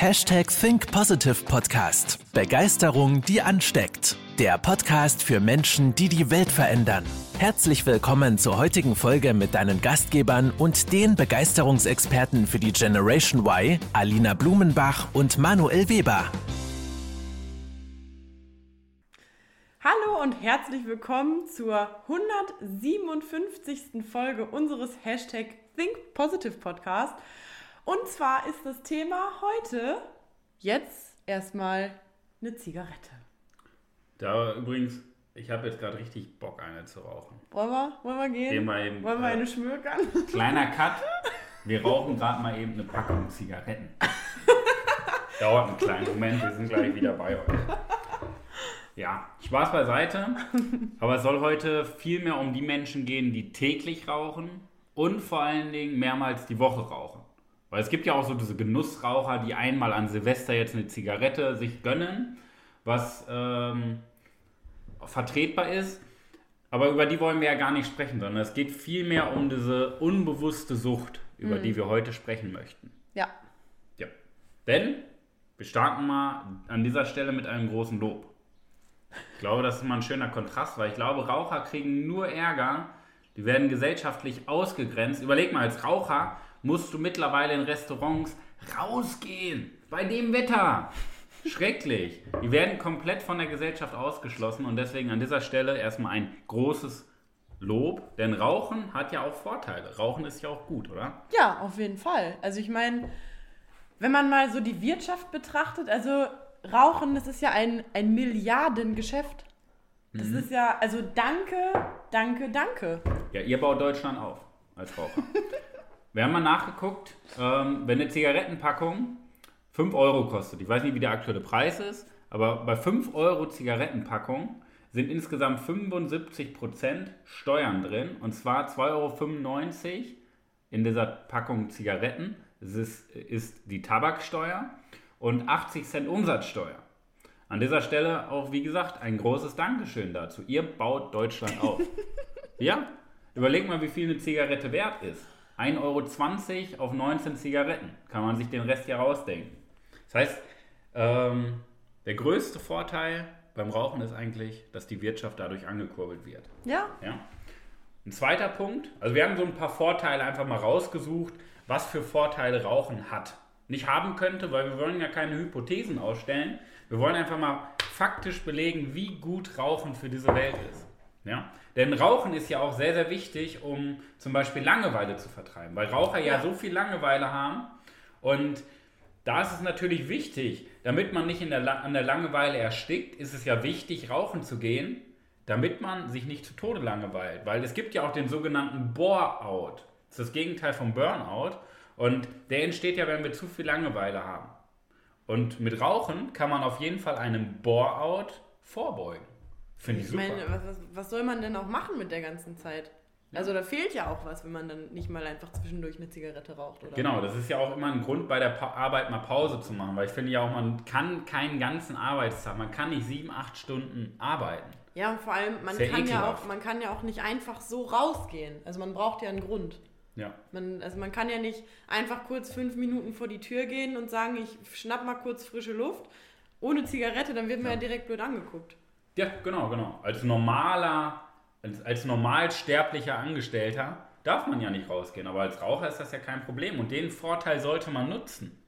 Hashtag Think Positive Podcast. Begeisterung, die ansteckt. Der Podcast für Menschen, die die Welt verändern. Herzlich willkommen zur heutigen Folge mit deinen Gastgebern und den Begeisterungsexperten für die Generation Y, Alina Blumenbach und Manuel Weber. Hallo und herzlich willkommen zur 157. Folge unseres Hashtag Think Positive Podcast. Und zwar ist das Thema heute jetzt erstmal eine Zigarette. Da übrigens, ich habe jetzt gerade richtig Bock, eine zu rauchen. Wollen wir, wollen wir gehen? Gehen wir eben, wollen wir äh, eine schmökern? Kleiner Cut. Wir rauchen gerade mal eben eine Packung Zigaretten. Dauert einen kleinen Moment, wir sind gleich wieder bei euch. Ja, Spaß beiseite. Aber es soll heute viel mehr um die Menschen gehen, die täglich rauchen und vor allen Dingen mehrmals die Woche rauchen. Weil es gibt ja auch so diese Genussraucher, die einmal an Silvester jetzt eine Zigarette sich gönnen, was ähm, vertretbar ist. Aber über die wollen wir ja gar nicht sprechen, sondern es geht vielmehr um diese unbewusste Sucht, über mhm. die wir heute sprechen möchten. Ja. Ja. Denn wir starten mal an dieser Stelle mit einem großen Lob. Ich glaube, das ist mal ein schöner Kontrast, weil ich glaube, Raucher kriegen nur Ärger, die werden gesellschaftlich ausgegrenzt. Überleg mal, als Raucher musst du mittlerweile in Restaurants rausgehen. Bei dem Wetter. Schrecklich. Die werden komplett von der Gesellschaft ausgeschlossen und deswegen an dieser Stelle erstmal ein großes Lob, denn Rauchen hat ja auch Vorteile. Rauchen ist ja auch gut, oder? Ja, auf jeden Fall. Also ich meine, wenn man mal so die Wirtschaft betrachtet, also Rauchen, das ist ja ein, ein Milliardengeschäft. Das mhm. ist ja, also danke, danke, danke. Ja, ihr baut Deutschland auf als Raucher. Wir haben mal nachgeguckt, ähm, wenn eine Zigarettenpackung 5 Euro kostet, ich weiß nicht, wie der aktuelle Preis ist, aber bei 5 Euro Zigarettenpackung sind insgesamt 75% Steuern drin und zwar 2,95 Euro in dieser Packung Zigaretten. Das ist, ist die Tabaksteuer und 80 Cent Umsatzsteuer. An dieser Stelle auch, wie gesagt, ein großes Dankeschön dazu. Ihr baut Deutschland auf. ja, überleg mal, wie viel eine Zigarette wert ist. 1,20 Euro auf 19 Zigaretten. Kann man sich den Rest ja rausdenken. Das heißt, ähm, der größte Vorteil beim Rauchen ist eigentlich, dass die Wirtschaft dadurch angekurbelt wird. Ja. ja. Ein zweiter Punkt, also wir haben so ein paar Vorteile einfach mal rausgesucht, was für Vorteile Rauchen hat. Nicht haben könnte, weil wir wollen ja keine Hypothesen ausstellen. Wir wollen einfach mal faktisch belegen, wie gut Rauchen für diese Welt ist. Ja? Denn Rauchen ist ja auch sehr, sehr wichtig, um zum Beispiel Langeweile zu vertreiben, weil Raucher ja, ja so viel Langeweile haben und da ist es natürlich wichtig, damit man nicht in der, an der Langeweile erstickt, ist es ja wichtig, rauchen zu gehen, damit man sich nicht zu Tode langeweilt. Weil es gibt ja auch den sogenannten Bore-out. Das ist das Gegenteil vom Burnout. Und der entsteht ja, wenn wir zu viel Langeweile haben. Und mit Rauchen kann man auf jeden Fall einem Bore-out vorbeugen. Finde ich, ich super. Meine, was, was soll man denn auch machen mit der ganzen Zeit? Also da fehlt ja auch was, wenn man dann nicht mal einfach zwischendurch eine Zigarette raucht, oder? Genau, das ist ja auch immer ein Grund bei der pa Arbeit mal Pause zu machen, weil ich finde ja auch, man kann keinen ganzen Arbeitstag, man kann nicht sieben, acht Stunden arbeiten. Ja, und vor allem, man kann, ja auch, man kann ja auch nicht einfach so rausgehen. Also man braucht ja einen Grund. Ja. Man, also man kann ja nicht einfach kurz fünf Minuten vor die Tür gehen und sagen, ich schnapp mal kurz frische Luft. Ohne Zigarette, dann wird man ja, ja direkt blöd angeguckt. Ja, genau, genau. Als normaler, als, als normalsterblicher Angestellter darf man ja nicht rausgehen, aber als Raucher ist das ja kein Problem und den Vorteil sollte man nutzen.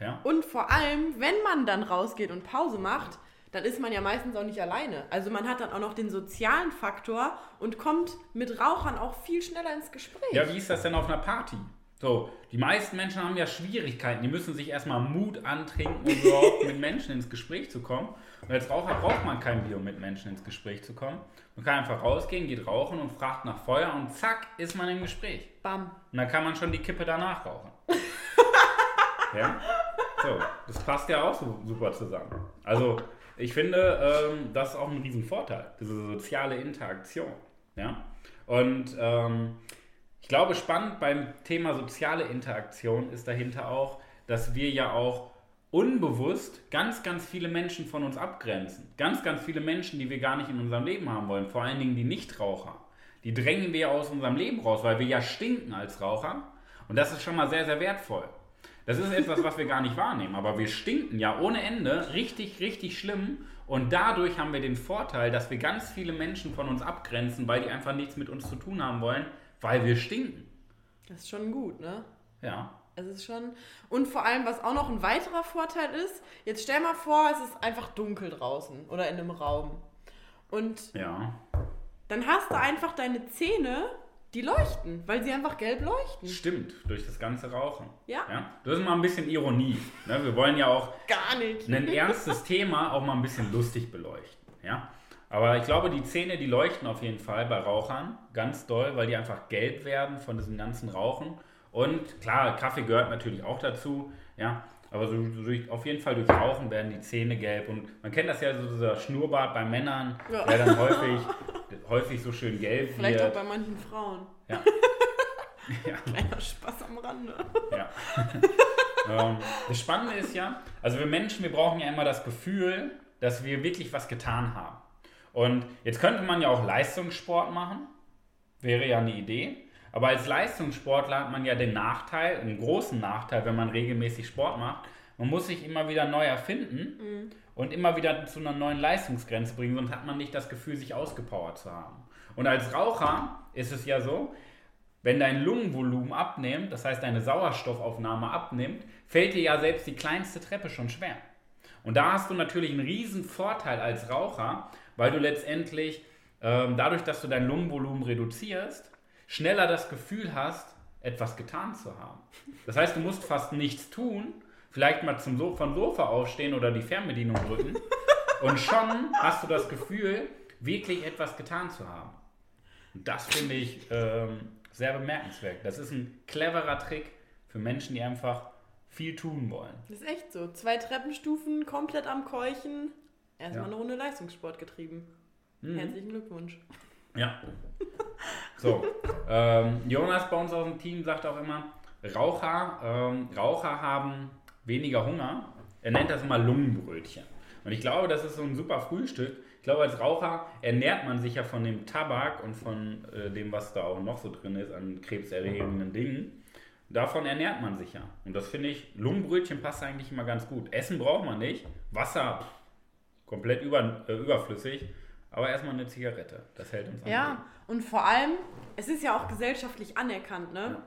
Ja? Und vor allem, wenn man dann rausgeht und Pause macht, dann ist man ja meistens auch nicht alleine. Also man hat dann auch noch den sozialen Faktor und kommt mit Rauchern auch viel schneller ins Gespräch. Ja, wie ist das denn auf einer Party? So, die meisten Menschen haben ja Schwierigkeiten. Die müssen sich erstmal Mut antrinken, um überhaupt mit Menschen ins Gespräch zu kommen. Und als Raucher braucht man kein Bier, um mit Menschen ins Gespräch zu kommen. Man kann einfach rausgehen, geht rauchen und fragt nach Feuer und zack, ist man im Gespräch. Bam. Und dann kann man schon die Kippe danach rauchen. ja? So, das passt ja auch so super zusammen. Also, ich finde, ähm, das ist auch ein Riesenvorteil, diese soziale Interaktion. Ja? Und ähm, glaube, spannend beim Thema soziale Interaktion ist dahinter auch, dass wir ja auch unbewusst ganz, ganz viele Menschen von uns abgrenzen. Ganz, ganz viele Menschen, die wir gar nicht in unserem Leben haben wollen. Vor allen Dingen die Nichtraucher. Die drängen wir aus unserem Leben raus, weil wir ja stinken als Raucher. Und das ist schon mal sehr, sehr wertvoll. Das ist etwas, was wir gar nicht wahrnehmen. Aber wir stinken ja ohne Ende richtig, richtig schlimm. Und dadurch haben wir den Vorteil, dass wir ganz viele Menschen von uns abgrenzen, weil die einfach nichts mit uns zu tun haben wollen, weil wir stinken. Das ist schon gut, ne? Ja. Es ist schon. Und vor allem, was auch noch ein weiterer Vorteil ist, jetzt stell mal vor, es ist einfach dunkel draußen oder in einem Raum. Und Ja. dann hast du einfach deine Zähne, die leuchten, weil sie einfach gelb leuchten. Stimmt, durch das ganze Rauchen. Ja. ja? Das ist mal ein bisschen Ironie. Ne? Wir wollen ja auch Gar nicht. ein ernstes Thema auch mal ein bisschen lustig beleuchten. Ja? Aber ich glaube, die Zähne, die leuchten auf jeden Fall bei Rauchern ganz doll, weil die einfach gelb werden von diesem ganzen Rauchen. Und klar, Kaffee gehört natürlich auch dazu. Ja? Aber so, durch, auf jeden Fall durch Rauchen werden die Zähne gelb. Und man kennt das ja, so dieser Schnurrbart bei Männern, Ja. der dann häufig, häufig so schön gelb Vielleicht auch wird. bei manchen Frauen. Ja. ja. Kleiner Spaß am Rande. Ja. ähm, das Spannende ist ja, also wir Menschen, wir brauchen ja immer das Gefühl, dass wir wirklich was getan haben. Und jetzt könnte man ja auch Leistungssport machen, wäre ja eine Idee. Aber als Leistungssportler hat man ja den Nachteil, einen großen Nachteil, wenn man regelmäßig Sport macht. Man muss sich immer wieder neu erfinden und immer wieder zu einer neuen Leistungsgrenze bringen, sonst hat man nicht das Gefühl, sich ausgepowert zu haben. Und als Raucher ist es ja so, wenn dein Lungenvolumen abnimmt, das heißt deine Sauerstoffaufnahme abnimmt, fällt dir ja selbst die kleinste Treppe schon schwer. Und da hast du natürlich einen riesen Vorteil als Raucher, weil du letztendlich ähm, dadurch, dass du dein Lungenvolumen reduzierst, schneller das Gefühl hast, etwas getan zu haben. Das heißt, du musst fast nichts tun, vielleicht mal zum so vom Sofa aufstehen oder die Fernbedienung drücken und schon hast du das Gefühl, wirklich etwas getan zu haben. Und das finde ich ähm, sehr bemerkenswert. Das ist ein cleverer Trick für Menschen, die einfach viel tun wollen. Das ist echt so. Zwei Treppenstufen, komplett am Keuchen. Erstmal Ja. eine Runde Leistungssport getrieben. Mhm. Herzlichen Glückwunsch. Ja. So, ähm, Jonas bei uns aus dem Team sagt auch immer, Raucher, ähm, Raucher haben weniger Hunger. Er nennt das immer Lungenbrötchen. Und ich glaube, das ist so ein super Frühstück. Ich glaube, als Raucher ernährt man sich ja von dem Tabak und von äh, dem, was da auch noch so drin ist an krebserregenden Dingen. Davon ernährt man sich ja. Und das finde ich, Lungenbrötchen passt eigentlich immer ganz gut. Essen braucht man nicht. Wasser pff, komplett über, äh, überflüssig. Aber erstmal eine Zigarette. Das hält uns Leben. Ja, und vor allem, es ist ja auch gesellschaftlich anerkannt, ne?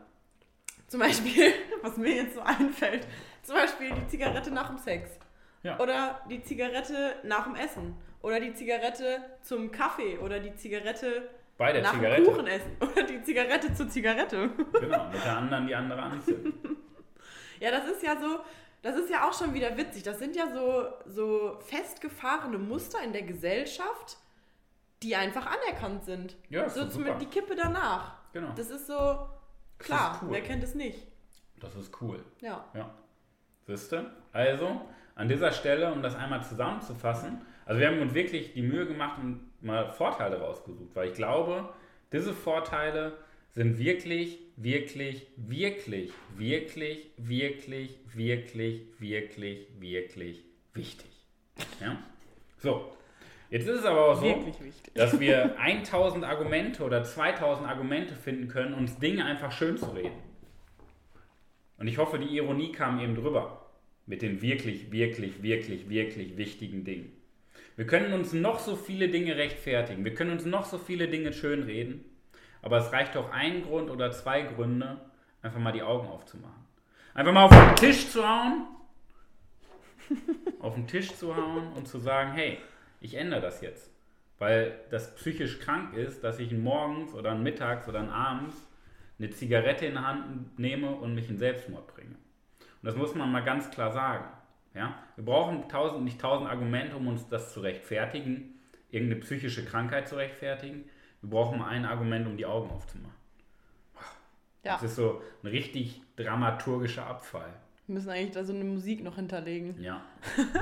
Zum Beispiel, was mir jetzt so einfällt, zum Beispiel die Zigarette nach dem Sex. Ja. Oder die Zigarette nach dem Essen. Oder die Zigarette zum Kaffee. Oder die Zigarette Bei der nach Zigarette. dem Kuchenessen. Oder die Zigarette zur Zigarette. Genau, mit der anderen die andere anzünden. Ja, das ist ja so, das ist ja auch schon wieder witzig. Das sind ja so, so festgefahrene Muster in der Gesellschaft, die einfach anerkannt sind. Ja, ist so doch zum super. die Kippe danach. Genau. Das ist so, klar, ist cool. wer kennt es nicht? Das ist cool. Ja. Ja. Siehste? Also, an dieser Stelle, um das einmal zusammenzufassen, also wir haben uns wirklich die Mühe gemacht und mal Vorteile rausgesucht, weil ich glaube, diese Vorteile sind wirklich, wirklich, wirklich, wirklich, wirklich, wirklich, wirklich, wirklich wichtig. Ja? So, jetzt ist es aber auch so, dass wir 1000 Argumente oder 2000 Argumente finden können, uns Dinge einfach schön zu reden. Und ich hoffe, die Ironie kam eben drüber. Mit den wirklich, wirklich, wirklich, wirklich wichtigen Dingen. Wir können uns noch so viele Dinge rechtfertigen. Wir können uns noch so viele Dinge schönreden. Aber es reicht doch ein Grund oder zwei Gründe, einfach mal die Augen aufzumachen. Einfach mal auf den Tisch zu hauen. auf den Tisch zu hauen und zu sagen, hey, ich ändere das jetzt. Weil das psychisch krank ist, dass ich morgens oder mittags oder abends eine Zigarette in die Hand nehme und mich in Selbstmord bringe. Und das muss man mal ganz klar sagen. Ja? Wir brauchen tausend, nicht tausend Argumente, um uns das zu rechtfertigen, irgendeine psychische Krankheit zu rechtfertigen. Wir brauchen ein Argument, um die Augen aufzumachen. Ja, Das ist so ein richtig dramaturgischer Abfall. wir müssen eigentlich da so eine Musik noch hinterlegen. Ja,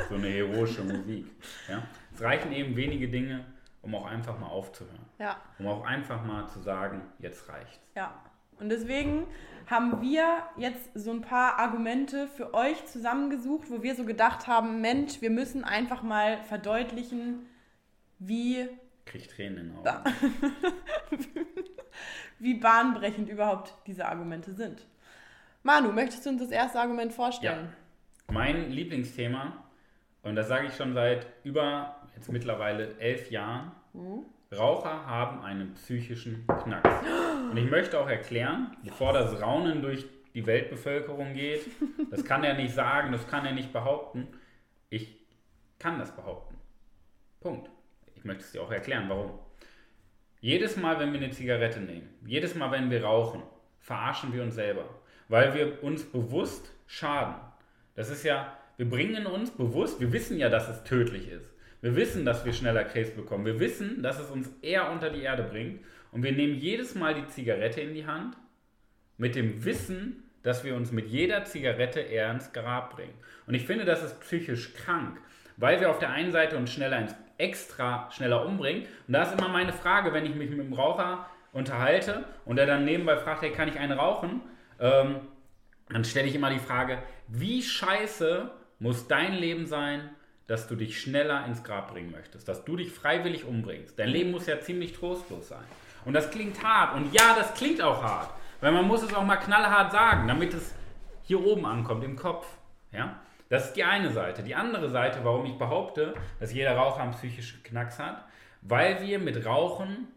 so eine heroische Musik. Ja? Es reichen eben wenige Dinge, um auch einfach mal aufzuhören. Ja, Um auch einfach mal zu sagen, jetzt reicht's. ja. Und deswegen haben wir jetzt so ein paar Argumente für euch zusammengesucht, wo wir so gedacht haben, Mensch, wir müssen einfach mal verdeutlichen, wie Krieg Tränen in den Augen. wie bahnbrechend überhaupt diese Argumente sind. Manu, möchtest du uns das erste Argument vorstellen? Ja. Mein Lieblingsthema, und das sage ich schon seit über jetzt mittlerweile elf Jahren, mhm. Raucher haben einen psychischen Knacks. Und ich möchte auch erklären, bevor das Raunen durch die Weltbevölkerung geht, das kann er nicht sagen, das kann er nicht behaupten. Ich kann das behaupten. Punkt. Ich möchte es dir auch erklären, warum. Jedes Mal, wenn wir eine Zigarette nehmen, jedes Mal, wenn wir rauchen, verarschen wir uns selber, weil wir uns bewusst schaden. Das ist ja, wir bringen uns bewusst, wir wissen ja, dass es tödlich ist. Wir wissen, dass wir schneller Krebs bekommen. Wir wissen, dass es uns eher unter die Erde bringt. Und wir nehmen jedes Mal die Zigarette in die Hand mit dem Wissen, dass wir uns mit jeder Zigarette eher ins Grab bringen. Und ich finde, das ist psychisch krank, weil wir auf der einen Seite uns schneller ins extra schneller umbringen. Und da ist immer meine Frage, wenn ich mich mit dem Raucher unterhalte und er dann nebenbei fragt, hey, kann ich einen rauchen? Ähm, dann stelle ich immer die Frage, wie scheiße muss dein Leben sein, dass du dich schneller ins Grab bringen möchtest, dass du dich freiwillig umbringst. Dein Leben muss ja ziemlich trostlos sein. Und das klingt hart. Und ja, das klingt auch hart. Weil man muss es auch mal knallhart sagen, damit es hier oben ankommt, im Kopf. Ja? Das ist die eine Seite. Die andere Seite, warum ich behaupte, dass jeder Raucher einen psychischen Knacks hat, weil wir mit Rauchen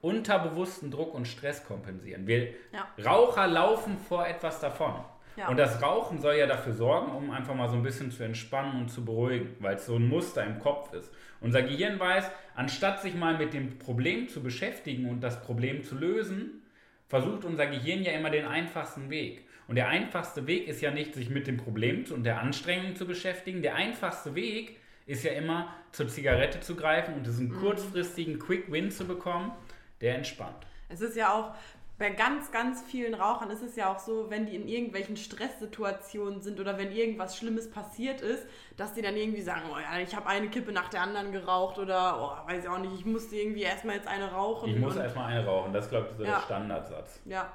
unterbewussten Druck und Stress kompensieren. Wir ja. Raucher laufen vor etwas davon. Ja. Und das Rauchen soll ja dafür sorgen, um einfach mal so ein bisschen zu entspannen und zu beruhigen, weil es so ein Muster im Kopf ist. Unser Gehirn weiß, anstatt sich mal mit dem Problem zu beschäftigen und das Problem zu lösen, versucht unser Gehirn ja immer den einfachsten Weg. Und der einfachste Weg ist ja nicht, sich mit dem Problem und der Anstrengung zu beschäftigen. Der einfachste Weg ist ja immer, zur Zigarette zu greifen und diesen mhm. kurzfristigen Quick Win zu bekommen, der entspannt. Es ist ja auch, bei ganz, ganz vielen Rauchern ist es ja auch so, wenn die in irgendwelchen Stresssituationen sind oder wenn irgendwas Schlimmes passiert ist, dass die dann irgendwie sagen, oh ja, ich habe eine Kippe nach der anderen geraucht oder, oh, weiß ich auch nicht, ich musste irgendwie erstmal jetzt eine rauchen. Ich muss erstmal eine rauchen, das ist, glaube ich, so ja. der Standardsatz. Ja.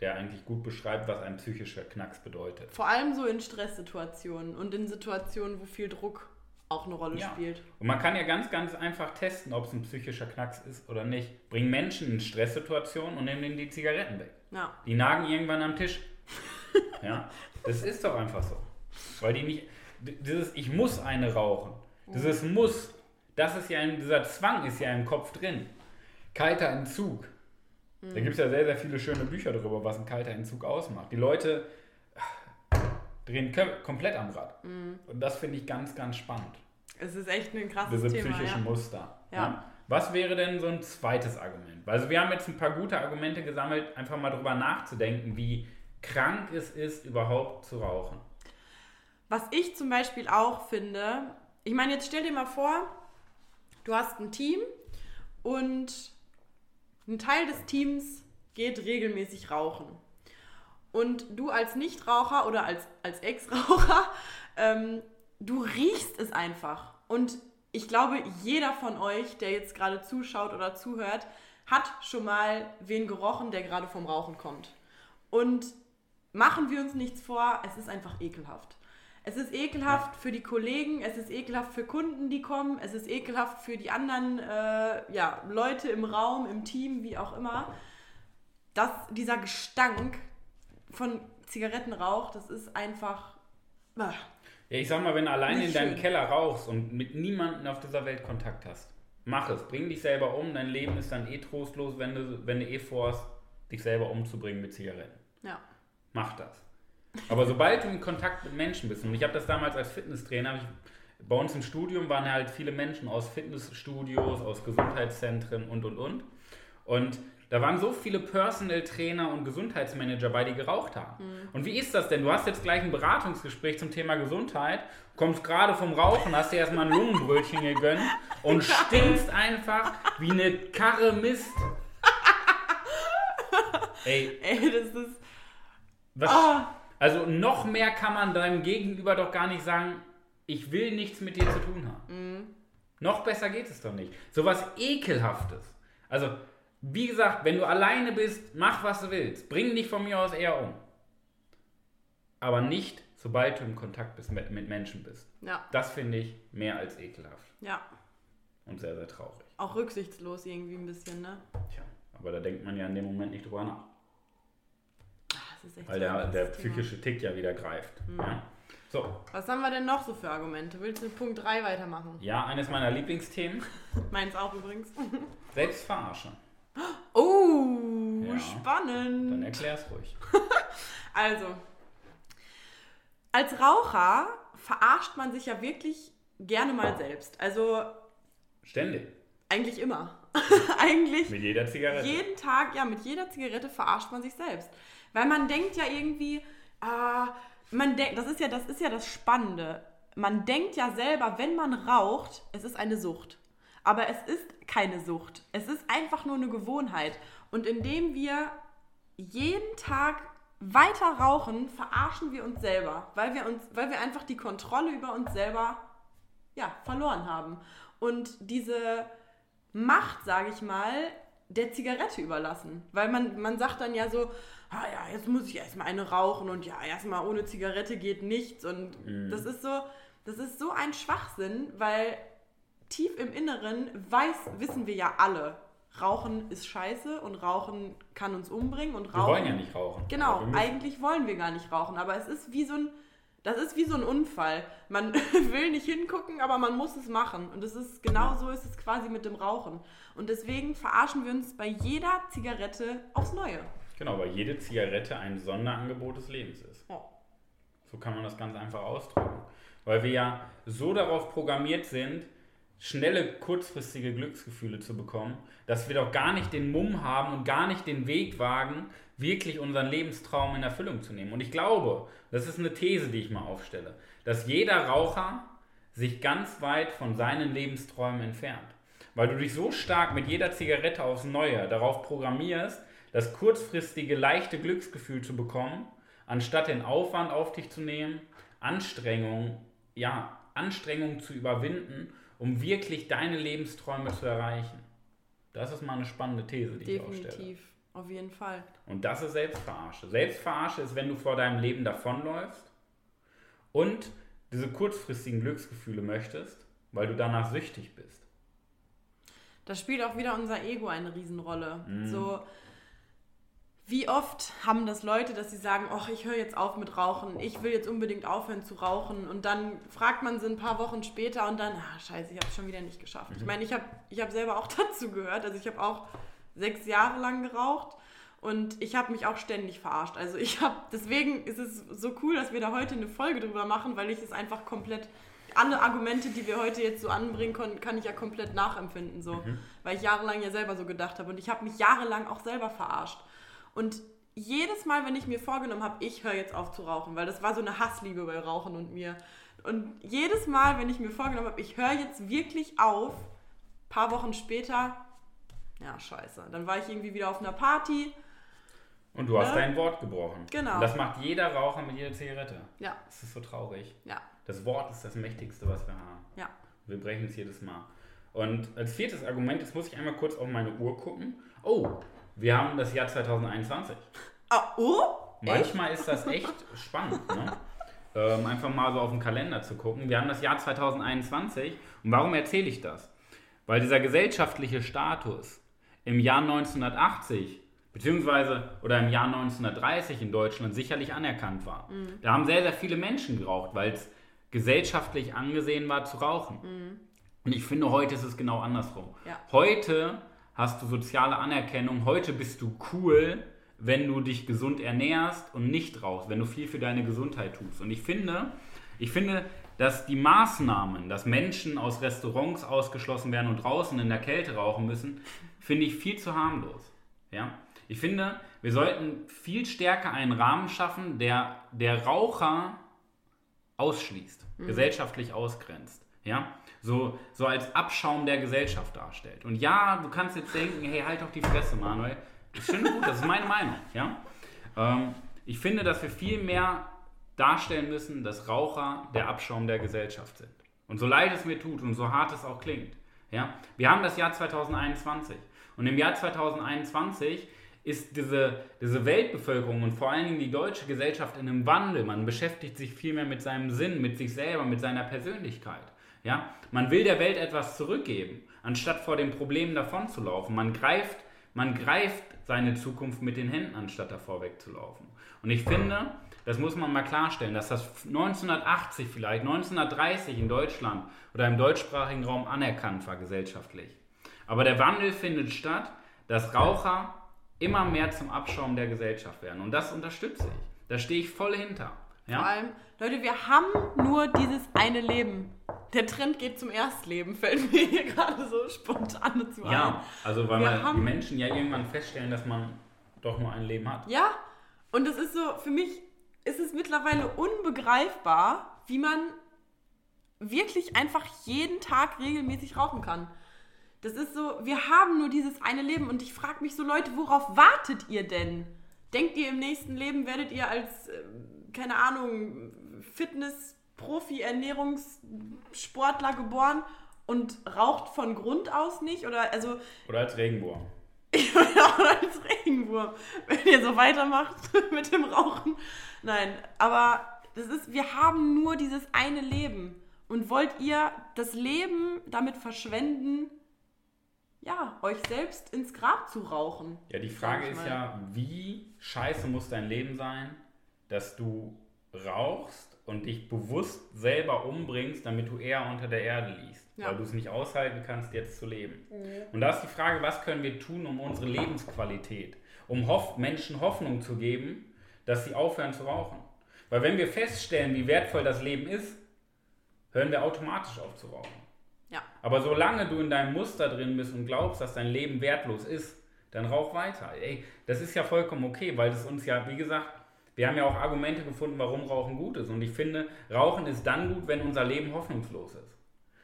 Der eigentlich gut beschreibt, was ein psychischer Knacks bedeutet. Vor allem so in Stresssituationen und in Situationen, wo viel Druck auch eine Rolle ja. spielt. Und man kann ja ganz, ganz einfach testen, ob es ein psychischer Knacks ist oder nicht. Bring Menschen in Stresssituationen und nehmen ihnen die Zigaretten weg. Ja. Die nagen irgendwann am Tisch. ja, das ist doch einfach so. Weil die nicht, dieses Ich muss eine rauchen, dieses Muss, das ist ja, ein, dieser Zwang ist ja im Kopf drin. Kalter Entzug. Mhm. Da gibt es ja sehr, sehr viele schöne Bücher darüber, was ein kalter Entzug ausmacht. Die Leute drehen komplett am Rad. Mhm. Und das finde ich ganz, ganz spannend. Es ist echt ein krasses Diese Thema. Diese psychischen ja. Muster. Ja. ja. Was wäre denn so ein zweites Argument? Also wir haben jetzt ein paar gute Argumente gesammelt, einfach mal drüber nachzudenken, wie krank es ist, überhaupt zu rauchen. Was ich zum Beispiel auch finde, ich meine, jetzt stell dir mal vor, du hast ein Team und ein Teil des Teams geht regelmäßig rauchen und du als Nichtraucher oder als, als Ex-Raucher, ähm, du riechst es einfach. Und ich glaube, jeder von euch, der jetzt gerade zuschaut oder zuhört, hat schon mal wen gerochen, der gerade vom Rauchen kommt. Und machen wir uns nichts vor, es ist einfach ekelhaft. Es ist ekelhaft für die Kollegen, es ist ekelhaft für Kunden, die kommen, es ist ekelhaft für die anderen äh, ja, Leute im Raum, im Team, wie auch immer. dass dieser Gestank, von Zigarettenrauch, das ist einfach. Ah, ja, ich sag mal, wenn du alleine in deinem schön. Keller rauchst und mit niemandem auf dieser Welt Kontakt hast, mach es. Bring dich selber um. Dein Leben ist dann eh trostlos, wenn du, wenn du eh vorhast, dich selber umzubringen mit Zigaretten. Ja. Mach das. Aber sobald du in Kontakt mit Menschen bist, und ich habe das damals als Fitnesstrainer, ich, bei uns im Studium waren halt viele Menschen aus Fitnessstudios, aus Gesundheitszentren und und und. Und da waren so viele Personal Trainer und Gesundheitsmanager bei, die geraucht haben. Mhm. Und wie ist das denn? Du hast jetzt gleich ein Beratungsgespräch zum Thema Gesundheit, kommst gerade vom Rauchen, hast dir erstmal ein Lungenbrötchen gegönnt und stinkst einfach wie eine Karre Mist. Ey. Ey, das ist. Was, oh. Also noch mehr kann man deinem Gegenüber doch gar nicht sagen, ich will nichts mit dir zu tun haben. Mhm. Noch besser geht es doch nicht. So was Ekelhaftes. Also, wie gesagt, wenn du alleine bist, mach was du willst. Bring dich von mir aus eher um. Aber nicht, sobald du im Kontakt bist, mit, mit Menschen bist. Ja. Das finde ich mehr als ekelhaft. Ja. Und sehr, sehr traurig. Auch rücksichtslos irgendwie ein bisschen, ne? Tja, aber da denkt man ja in dem Moment nicht drüber nach. Weil der, der psychische Tick ja wieder greift. Ja. So, Was haben wir denn noch so für Argumente? Willst du Punkt 3 weitermachen? ja, eines meiner Lieblingsthemen, Meins auch übrigens. Selbstverarsche. Oh, Ja. Dann spannend. erklär's ruhig. Also, als Raucher verarscht man sich ja wirklich gerne mal selbst. Also Ständig. eigentlich immer. eigentlich Mit jeder Zigarette. jeden Tag, ja, mit jeder Zigarette verarscht man sich selbst. Weil man denkt ja irgendwie, ah, man denkt, das ist ja, das ist ja das Spannende. Man denkt ja selber, wenn man raucht, es ist eine Sucht. Aber es ist keine Sucht. Es ist einfach nur eine Gewohnheit. Und indem wir jeden Tag weiter rauchen, verarschen wir uns selber, weil wir uns, weil wir einfach die Kontrolle über uns selber ja, verloren haben. Und diese Macht, sage ich mal, der Zigarette überlassen. Weil man, man sagt dann ja so, ah ja, jetzt muss ich erstmal eine rauchen und ja, erstmal ohne Zigarette geht nichts. Und das ist so, das ist so ein Schwachsinn, weil tief im Inneren weiß, wissen wir ja alle, Rauchen ist scheiße und Rauchen kann uns umbringen und Wir Rauchen. wollen ja nicht rauchen. Genau, wir eigentlich wollen wir gar nicht rauchen, aber es ist wie so ein, das ist wie so ein Unfall. Man will nicht hingucken, aber man muss es machen. Und es ist genau so ist es quasi mit dem Rauchen. Und deswegen verarschen wir uns bei jeder Zigarette aufs Neue. Genau, weil jede Zigarette ein Sonderangebot des Lebens ist. Ja. So kann man das ganz einfach ausdrücken. Weil wir ja so darauf programmiert sind, schnelle, kurzfristige Glücksgefühle zu bekommen, dass wir doch gar nicht den Mumm haben und gar nicht den Weg wagen, wirklich unseren Lebenstraum in Erfüllung zu nehmen. Und ich glaube, das ist eine These, die ich mal aufstelle, dass jeder Raucher sich ganz weit von seinen Lebensträumen entfernt. Weil du dich so stark mit jeder Zigarette aufs Neue darauf programmierst, das kurzfristige, leichte Glücksgefühl zu bekommen, anstatt den Aufwand auf dich zu nehmen, Anstrengung, ja, Anstrengung zu überwinden, um wirklich deine Lebensträume zu erreichen. Das ist mal eine spannende These, die ich aufstelle. Definitiv. Auf jeden Fall. Und das ist Selbstverarsche. Selbstverarsche ist, wenn du vor deinem Leben davonläufst und diese kurzfristigen Glücksgefühle möchtest, weil du danach süchtig bist. Da spielt auch wieder unser Ego eine Riesenrolle. Mhm. So, wie oft haben das Leute, dass sie sagen, ach, ich höre jetzt auf mit Rauchen, ich will jetzt unbedingt aufhören zu rauchen und dann fragt man sie ein paar Wochen später und dann, ah, scheiße, ich habe es schon wieder nicht geschafft. Mhm. Ich meine, ich habe ich hab selber auch dazu gehört, also ich habe auch sechs Jahre lang geraucht und ich habe mich auch ständig verarscht. Also ich habe, deswegen ist es so cool, dass wir da heute eine Folge drüber machen, weil ich es einfach komplett, alle Argumente, die wir heute jetzt so anbringen können, kann ich ja komplett nachempfinden, so, weil ich jahrelang ja selber so gedacht habe und ich habe mich jahrelang auch selber verarscht. Und jedes Mal, wenn ich mir vorgenommen habe, ich höre jetzt auf zu rauchen, weil das war so eine Hassliebe bei Rauchen und mir. Und jedes Mal, wenn ich mir vorgenommen habe, ich höre jetzt wirklich auf, paar Wochen später, ja, scheiße. Dann war ich irgendwie wieder auf einer Party. Und du hast Ne? dein Wort gebrochen. Genau. Und das macht jeder Raucher mit jeder Zigarette. Ja, Das ist so traurig. ja, Das Wort ist das Mächtigste, was wir haben. ja. Wir brechen es jedes Mal. Und als viertes Argument, jetzt muss ich einmal kurz auf meine Uhr gucken. Oh, wir haben das Jahr 2021. Ah, oh? Echt? Manchmal ist das echt spannend, ne? ähm, einfach mal so auf den Kalender zu gucken. Wir haben das Jahr 2021 und warum erzähle ich das? Weil dieser gesellschaftliche Status im Jahr 1980 beziehungsweise oder im Jahr 1930 in Deutschland sicherlich anerkannt war. Da haben sehr, sehr viele Menschen geraucht, weil es gesellschaftlich angesehen war zu rauchen. Und ich finde, heute ist es genau andersrum. Ja. Heute hast du soziale Anerkennung, heute bist du cool, wenn du dich gesund ernährst und nicht rauchst, wenn du viel für deine Gesundheit tust. Und ich finde, ich finde, dass die Maßnahmen, dass Menschen aus Restaurants ausgeschlossen werden und draußen in der Kälte rauchen müssen, finde ich viel zu harmlos. Ja? Ich finde, wir sollten viel stärker einen Rahmen schaffen, der der Raucher ausschließt, gesellschaftlich ausgrenzt. Ja? So, so als Abschaum der Gesellschaft darstellt. Und ja, du kannst jetzt denken, hey, halt doch die Fresse, Manuel. Das ist schön gut, das ist meine Meinung. Ja? Ähm, ich finde, dass wir viel mehr darstellen müssen, dass Raucher der Abschaum der Gesellschaft sind. Und so leid es mir tut und so hart es auch klingt. Ja? Wir haben das Jahr 2021. Und im Jahr 2021 ist diese, diese Weltbevölkerung und vor allen Dingen die deutsche Gesellschaft in einem Wandel. Man beschäftigt sich viel mehr mit seinem Sinn, mit sich selber, mit seiner Persönlichkeit. Ja? Man will der Welt etwas zurückgeben, anstatt vor den Problemen davonzulaufen. Man greift man greift seine Zukunft mit den Händen, anstatt davor wegzulaufen. Und ich finde, das muss man mal klarstellen, dass das 1980 vielleicht, 1930 in Deutschland oder im deutschsprachigen Raum anerkannt war gesellschaftlich. Aber der Wandel findet statt, dass Raucher immer mehr zum Abschaum der Gesellschaft werden. Und das unterstütze ich. Da stehe ich voll hinter. Ja? Vor allem, Leute, wir haben nur dieses eine Leben. Der Trend geht zum Erstleben, fällt mir hier gerade so spontan dazu ein. Ja, also weil Wir man, die haben- Menschen ja irgendwann feststellen, dass man doch nur ein Leben hat. Ja, und es ist so, für mich ist es mittlerweile unbegreifbar, wie man wirklich einfach jeden Tag regelmäßig rauchen kann. Das ist so, wir haben nur dieses eine Leben und ich frage mich so, Leute, worauf wartet ihr denn? Denkt ihr, im nächsten Leben werdet ihr als, äh, keine Ahnung, Fitness-Profi, Ernährungssportler geboren und raucht von Grund aus nicht? Oder also Oder als Regenwurm. oder als Regenwurm, wenn ihr so weitermacht mit dem Rauchen. Nein, aber das ist, wir haben nur dieses eine Leben. Und wollt ihr das Leben damit verschwenden, ja, euch selbst ins Grab zu rauchen? Ja, die Frage ist ja, wie scheiße muss dein Leben sein, dass du rauchst und dich bewusst selber umbringst, damit du eher unter der Erde liegst, Ja. weil du es nicht aushalten kannst, jetzt zu leben. Und da ist die Frage, was können wir tun, um unsere Lebensqualität, um Hoff Menschen Hoffnung zu geben, dass sie aufhören zu rauchen. Weil wenn wir feststellen, wie wertvoll das Leben ist, hören wir automatisch auf zu rauchen. Ja. Aber solange du in deinem Muster drin bist und glaubst, dass dein Leben wertlos ist, dann rauch weiter. Ey, das ist ja vollkommen okay, weil es uns ja, wie gesagt, wir haben ja auch Argumente gefunden, warum Rauchen gut ist. Und ich finde, Rauchen ist dann gut, wenn unser Leben hoffnungslos ist.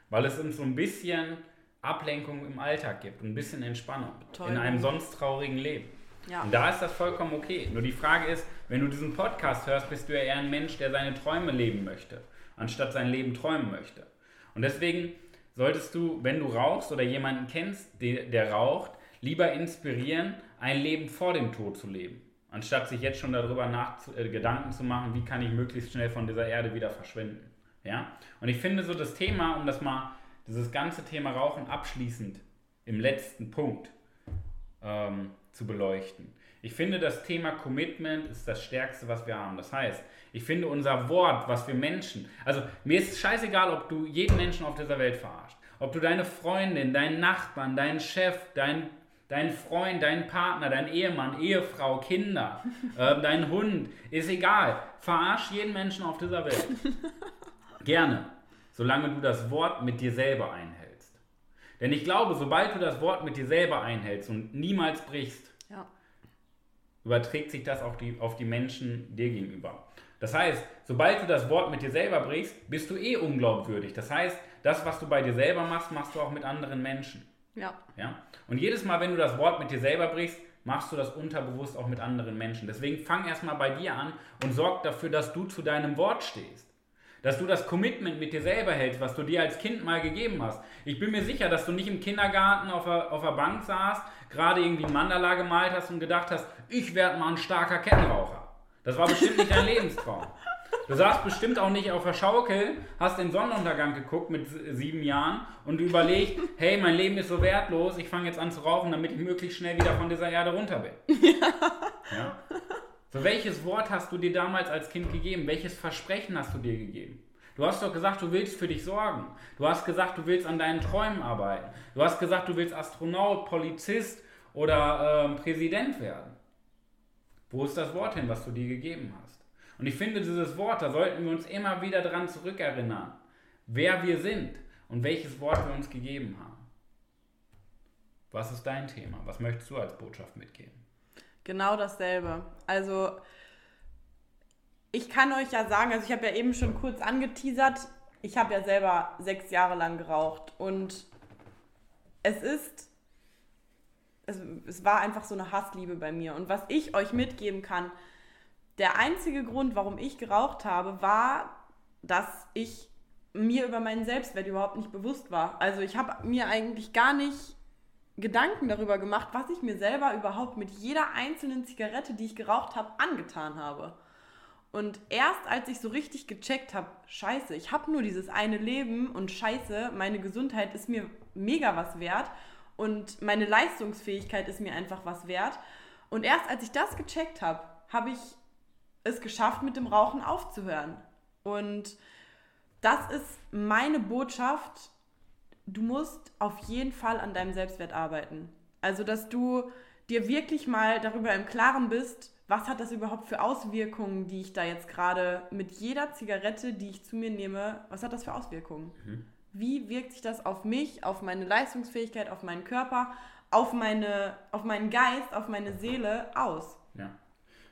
Weil es uns so ein bisschen Ablenkung im Alltag gibt, ein bisschen Entspannung in Betäubung. einem sonst traurigen Leben. Ja. Und da ist das vollkommen okay. Nur die Frage ist, wenn du diesen Podcast hörst, bist du ja eher ein Mensch, der seine Träume leben möchte, anstatt sein Leben träumen möchte. Und deswegen solltest du, wenn du rauchst oder jemanden kennst, der, der raucht, lieber inspirieren, ein Leben vor dem Tod zu leben, anstatt sich jetzt schon darüber nach, äh, Gedanken zu machen, wie kann ich möglichst schnell von dieser Erde wieder verschwinden. Ja? Und ich finde so das Thema, um das mal, dieses ganze Thema Rauchen abschließend im letzten Punkt ähm, zu beleuchten. Ich finde, das Thema Commitment ist das Stärkste, was wir haben. Das heißt, ich finde unser Wort, was wir Menschen, also mir ist scheißegal, ob du jeden Menschen auf dieser Welt verarscht, ob du deine Freundin, deinen Nachbarn, deinen Chef, dein, Freund, deinen Partner, deinen Ehemann, Ehefrau, Kinder, äh, deinen Hund, ist egal. Verarsch jeden Menschen auf dieser Welt. Gerne, solange du das Wort mit dir selber einhältst. Denn ich glaube, sobald du das Wort mit dir selber einhältst und niemals brichst, Ja. überträgt sich das auch die, auf die Menschen dir gegenüber. Das heißt, sobald du das Wort mit dir selber brichst, bist du eh unglaubwürdig. Das heißt, das, was du bei dir selber machst, machst du auch mit anderen Menschen. Ja. Ja? Und jedes Mal, wenn du das Wort mit dir selber brichst, machst du das unterbewusst auch mit anderen Menschen. Deswegen fang erstmal bei dir an und sorg dafür, dass du zu deinem Wort stehst. Dass du das Commitment mit dir selber hältst, was du dir als Kind mal gegeben hast. Ich bin mir sicher, dass du nicht im Kindergarten auf der, auf der Bank saßt, gerade irgendwie ein Mandala gemalt hast und gedacht hast, ich werde mal ein starker Kettenraucher. Das war bestimmt nicht dein Lebenstraum. Du saßt bestimmt auch nicht auf der Schaukel, hast den Sonnenuntergang geguckt mit sieben Jahren und überlegt, hey, mein Leben ist so wertlos, ich fange jetzt an zu rauchen, damit ich möglichst schnell wieder von dieser Erde runter bin. Ja. So, welches Wort hast du dir damals als Kind gegeben? Welches Versprechen hast du dir gegeben? Du hast doch gesagt, du willst für dich sorgen. Du hast gesagt, du willst an deinen Träumen arbeiten. Du hast gesagt, du willst Astronaut, Polizist oder ähm, Präsident werden. Wo ist das Wort hin, was du dir gegeben hast? Und ich finde, dieses Wort, da sollten wir uns immer wieder dran zurückerinnern, wer wir sind und welches Wort wir uns gegeben haben. Was ist dein Thema? Was möchtest du als Botschaft mitgeben? Genau dasselbe. Also ich kann euch ja sagen, also ich habe ja eben schon kurz angeteasert, ich habe ja selber sechs Jahre lang geraucht und es ist, es, es war einfach so eine Hassliebe bei mir. Und was ich euch mitgeben kann, der einzige Grund, warum ich geraucht habe, war, dass ich mir über meinen Selbstwert überhaupt nicht bewusst war. Also ich habe mir eigentlich gar nicht Gedanken darüber gemacht, was ich mir selber überhaupt mit jeder einzelnen Zigarette, die ich geraucht habe, angetan habe. Und erst als ich so richtig gecheckt habe, scheiße, ich habe nur dieses eine Leben und scheiße, meine Gesundheit ist mir mega was wert. und meine Leistungsfähigkeit ist mir einfach was wert. Und erst als ich das gecheckt habe, habe ich es geschafft, mit dem Rauchen aufzuhören. Und das ist meine Botschaft. Du musst auf jeden Fall an deinem Selbstwert arbeiten. Also, dass du dir wirklich mal darüber im Klaren bist, was hat das überhaupt für Auswirkungen, die ich da jetzt gerade mit jeder Zigarette, die ich zu mir nehme, was hat das für Auswirkungen? Mhm. Wie wirkt sich das auf mich, auf meine Leistungsfähigkeit, auf meinen Körper, auf, meine, auf meinen Geist, auf meine Seele aus? Ja.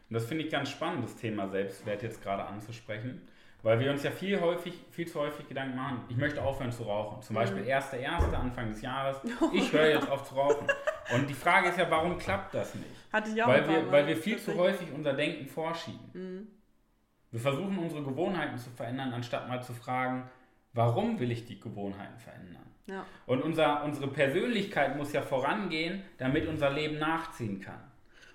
Und das finde ich ganz spannend, das Thema Selbstwert jetzt gerade anzusprechen. Weil wir uns ja viel, häufig, viel zu häufig Gedanken machen, ich möchte aufhören zu rauchen. Zum Beispiel mhm. 1.1. Anfang des Jahres, ich höre jetzt auf zu rauchen. Und die Frage ist ja, warum klappt das nicht? Hatte ich auch weil, wir, weil wir viel zu häufig unser Denken vorschieben. Mhm. Wir versuchen unsere Gewohnheiten zu verändern, anstatt mal zu fragen, warum will ich die Gewohnheiten verändern? Ja. Und unser, unsere Persönlichkeit muss ja vorangehen, damit unser Leben nachziehen kann.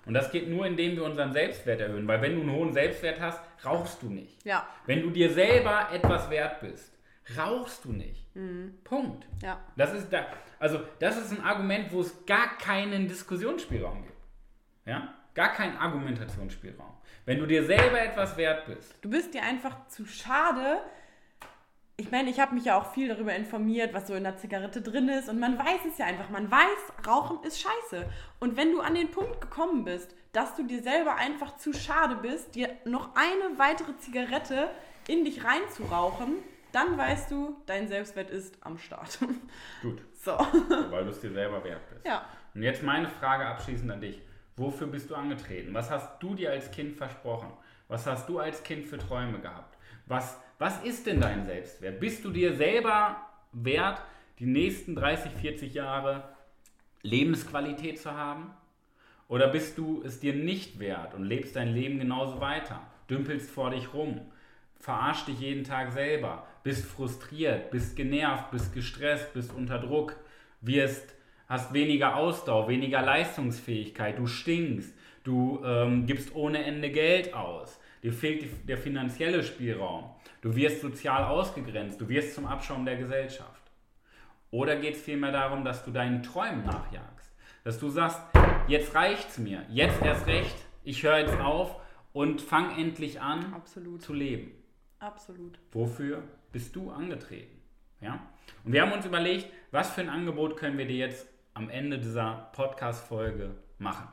Und das geht nur, indem wir unseren Selbstwert erhöhen. Weil wenn du einen hohen Selbstwert hast, rauchst du nicht. Ja. Wenn du dir selber etwas wert bist, rauchst du nicht. Mhm. Punkt. Ja. Das ist da, also das ist ein Argument, wo es gar keinen Diskussionsspielraum gibt. Ja? Gar keinen Argumentationsspielraum. Wenn du dir selber etwas wert bist. Du bist dir einfach zu schade, ich meine, ich habe mich ja auch viel darüber informiert, was so in der Zigarette drin ist. Und man weiß es ja einfach. Man weiß, Rauchen ist scheiße. Und wenn du an den Punkt gekommen bist, dass du dir selber einfach zu schade bist, dir noch eine weitere Zigarette in dich reinzurauchen, dann weißt du, dein Selbstwert ist am Start. Gut. So. Weil du es dir selber wert bist. Ja. Und jetzt meine Frage abschließend an dich. Wofür bist du angetreten? Was hast du dir als Kind versprochen? Was hast du als Kind für Träume gehabt? Was was ist denn dein Selbstwert? Bist du dir selber wert, die nächsten 30, 40 Jahre Lebensqualität zu haben? Oder bist du es dir nicht wert und lebst dein Leben genauso weiter? Dümpelst vor dich rum, verarsch dich jeden Tag selber, bist frustriert, bist genervt, bist gestresst, bist unter Druck, wirst, hast weniger Ausdauer, weniger Leistungsfähigkeit, du stinkst, du ähm, gibst ohne Ende Geld aus, dir fehlt die, der finanzielle Spielraum, Du wirst sozial ausgegrenzt, du wirst zum Abschaum der Gesellschaft. Oder geht es vielmehr darum, dass du deinen Träumen nachjagst? Dass du sagst, jetzt reicht's mir, jetzt erst recht, ich höre jetzt auf und fang endlich an Absolut. zu leben. Absolut. Wofür bist du angetreten? Ja? Und wir haben uns überlegt, was für ein Angebot können wir dir jetzt am Ende dieser Podcast-Folge machen?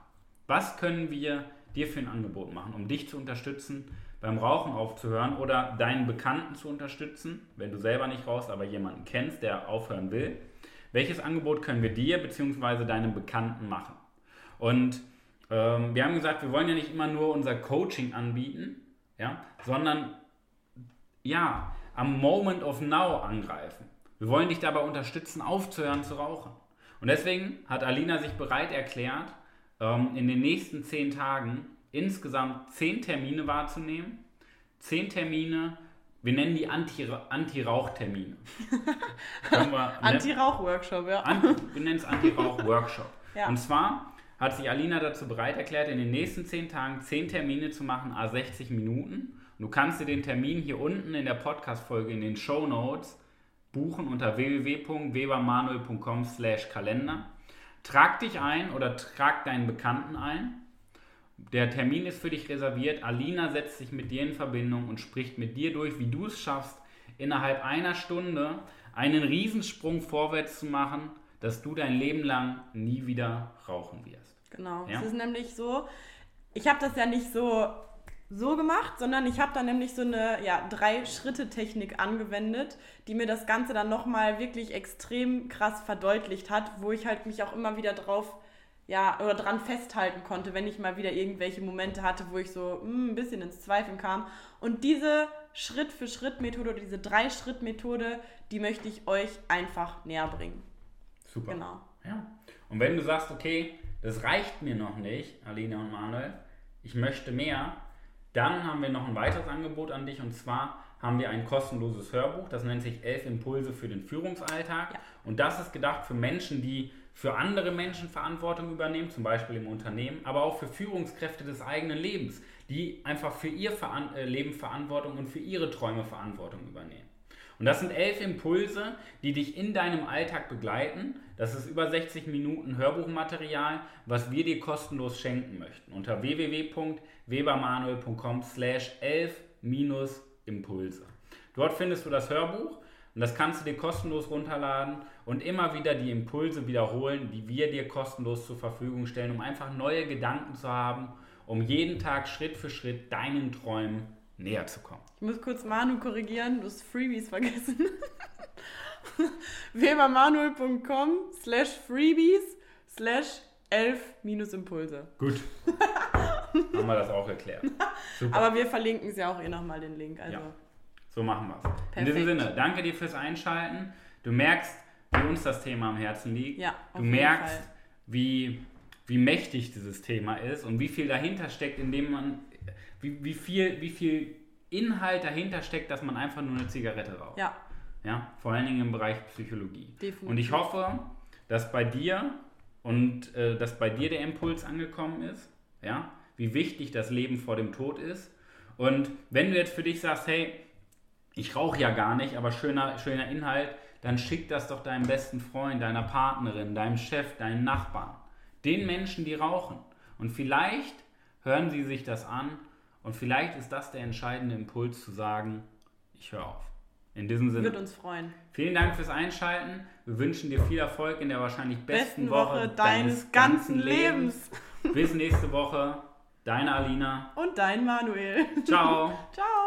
Was können wir dir für ein Angebot machen, um dich zu unterstützen, beim Rauchen aufzuhören oder deinen Bekannten zu unterstützen, wenn du selber nicht rauchst, aber jemanden kennst, der aufhören will. Welches Angebot können wir dir bzw. deinem Bekannten machen? Und ähm, wir haben gesagt, wir wollen ja nicht immer nur unser Coaching anbieten, ja, sondern ja, am Moment of Now angreifen. Wir wollen dich dabei unterstützen, aufzuhören zu rauchen. Und deswegen hat Alina sich bereit erklärt, ähm, in den nächsten zehn Tagen insgesamt zehn Termine wahrzunehmen. Zehn Termine, wir nennen die Anti-Rauch-Termine. Anti-Rauch-Workshop, ja. An, wir nennen es Anti-Rauch-Workshop. ja. Und zwar hat sich Alina dazu bereit erklärt, in den nächsten zehn Tagen zehn Termine zu machen, a 60 Minuten. Und du kannst dir den Termin hier unten in der Podcast-Folge in den Show Notes buchen unter www.webermanuel.com slash Kalender. Trag dich ein oder trag deinen Bekannten ein der Termin ist für dich reserviert. Alina setzt sich mit dir in Verbindung und spricht mit dir durch, wie du es schaffst, innerhalb einer Stunde einen Riesensprung vorwärts zu machen, dass du dein Leben lang nie wieder rauchen wirst. Genau. Ja? Es ist nämlich so, ich habe das ja nicht so so gemacht, sondern ich habe dann nämlich so eine ja, Drei-Schritte-Technik angewendet, die mir das Ganze dann nochmal wirklich extrem krass verdeutlicht hat, wo ich halt mich auch immer wieder drauf ja, oder dran festhalten konnte, wenn ich mal wieder irgendwelche Momente hatte, wo ich so mh, hm, ein bisschen ins Zweifeln kam. Und diese Schritt-für-Schritt-Methode oder diese Drei-Schritt-Methode, die möchte ich euch einfach näher bringen. Super. Genau. Ja. Und wenn du sagst, okay, das reicht mir noch nicht, Alina und Manuel, ich möchte mehr, dann haben wir noch ein weiteres Angebot an dich und zwar haben wir ein kostenloses Hörbuch, das nennt sich Elf Impulse für den Führungsalltag. Ja. Und das ist gedacht für Menschen, die für andere Menschen Verantwortung übernehmen, zum Beispiel im Unternehmen, aber auch für Führungskräfte des eigenen Lebens, die einfach für ihr Veran äh, Leben Verantwortung und für ihre Träume Verantwortung übernehmen. Und das sind elf Impulse, die dich in deinem Alltag begleiten. Das ist über 60 Minuten Hörbuchmaterial, was wir dir kostenlos schenken möchten. Unter www.webermanuel.com slash 11-Impulse. Dort findest du das Hörbuch und das kannst du dir kostenlos runterladen und immer wieder die Impulse wiederholen, die wir dir kostenlos zur Verfügung stellen, um einfach neue Gedanken zu haben, um jeden Tag Schritt für Schritt deinen Träumen näher zu kommen. Ich muss kurz Manu korrigieren, du hast Freebies vergessen. webermanuel.com slash freebies slash 11 minus Impulse. Gut. Haben wir das auch erklärt. Super. Aber wir verlinken es ja auch eh nochmal den Link. Also. Ja. So machen wir es. In diesem Sinne, danke dir fürs Einschalten. Du merkst, wie uns das Thema am Herzen liegt. Ja, du merkst, wie, wie mächtig dieses Thema ist und wie viel dahinter steckt, indem man, wie, wie, viel, wie viel Inhalt dahinter steckt, dass man einfach nur eine Zigarette raucht. Ja. Ja, vor allen Dingen im Bereich Psychologie. Definitiv. Und ich hoffe, dass bei dir und äh, dass bei dir der Impuls angekommen ist, ja, wie wichtig das Leben vor dem Tod ist. Und wenn du jetzt für dich sagst, hey, ich rauche ja gar nicht, aber schöner, schöner Inhalt, dann schick das doch deinem besten Freund, deiner Partnerin, deinem Chef, deinen Nachbarn, den Menschen, die rauchen. Und vielleicht hören sie sich das an und vielleicht ist das der entscheidende Impuls zu sagen, ich höre auf. In diesem Sinne. Würde uns freuen. Vielen Dank fürs Einschalten. Wir wünschen dir viel Erfolg in der wahrscheinlich besten, besten Woche, Woche, deines, ganzen Lebens. Lebens. Bis nächste Woche. Deine Alina. Und dein Manuel. Ciao. Ciao.